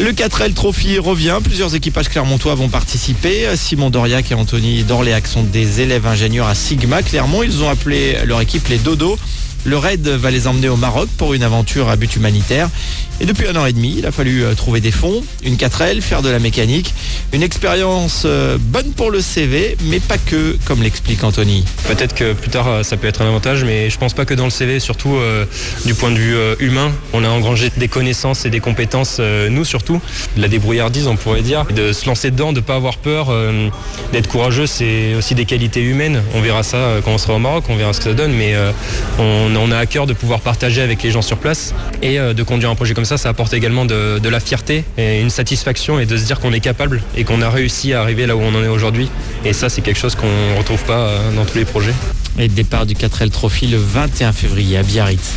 Le 4L Trophy revient. Plusieurs équipages clermontois vont participer. Simon Doriac et Anthony Dorléac sont des élèves ingénieurs à Sigma Clermont. Ils ont appelé leur équipe les Dodos. Le raid va les emmener au Maroc pour une aventure à but humanitaire. Et depuis un an et demi, il a fallu euh, trouver des fonds, une 4L, faire de la mécanique. Une expérience euh, bonne pour le CV, mais pas que, comme l'explique Anthony. Peut-être que plus tard euh, ça peut être un avantage, mais je pense pas que dans le CV, surtout du point de vue humain, on a engrangé des connaissances et des compétences, nous surtout, de la débrouillardise on pourrait dire, de se lancer dedans, de pas avoir peur, d'être courageux, c'est aussi des qualités humaines. On verra ça quand on sera au Maroc, on verra ce que ça donne, mais on, a à cœur de pouvoir partager avec les gens sur place et de conduire un projet comme ça ça, apporte également de, la fierté et une satisfaction et de se dire qu'on est capable qu'on a réussi à arriver là où on en est aujourd'hui. Et ça, c'est quelque chose qu'on ne retrouve pas euh, dans tous les projets. Et départ du 4L Trophy le 21 février à Biarritz.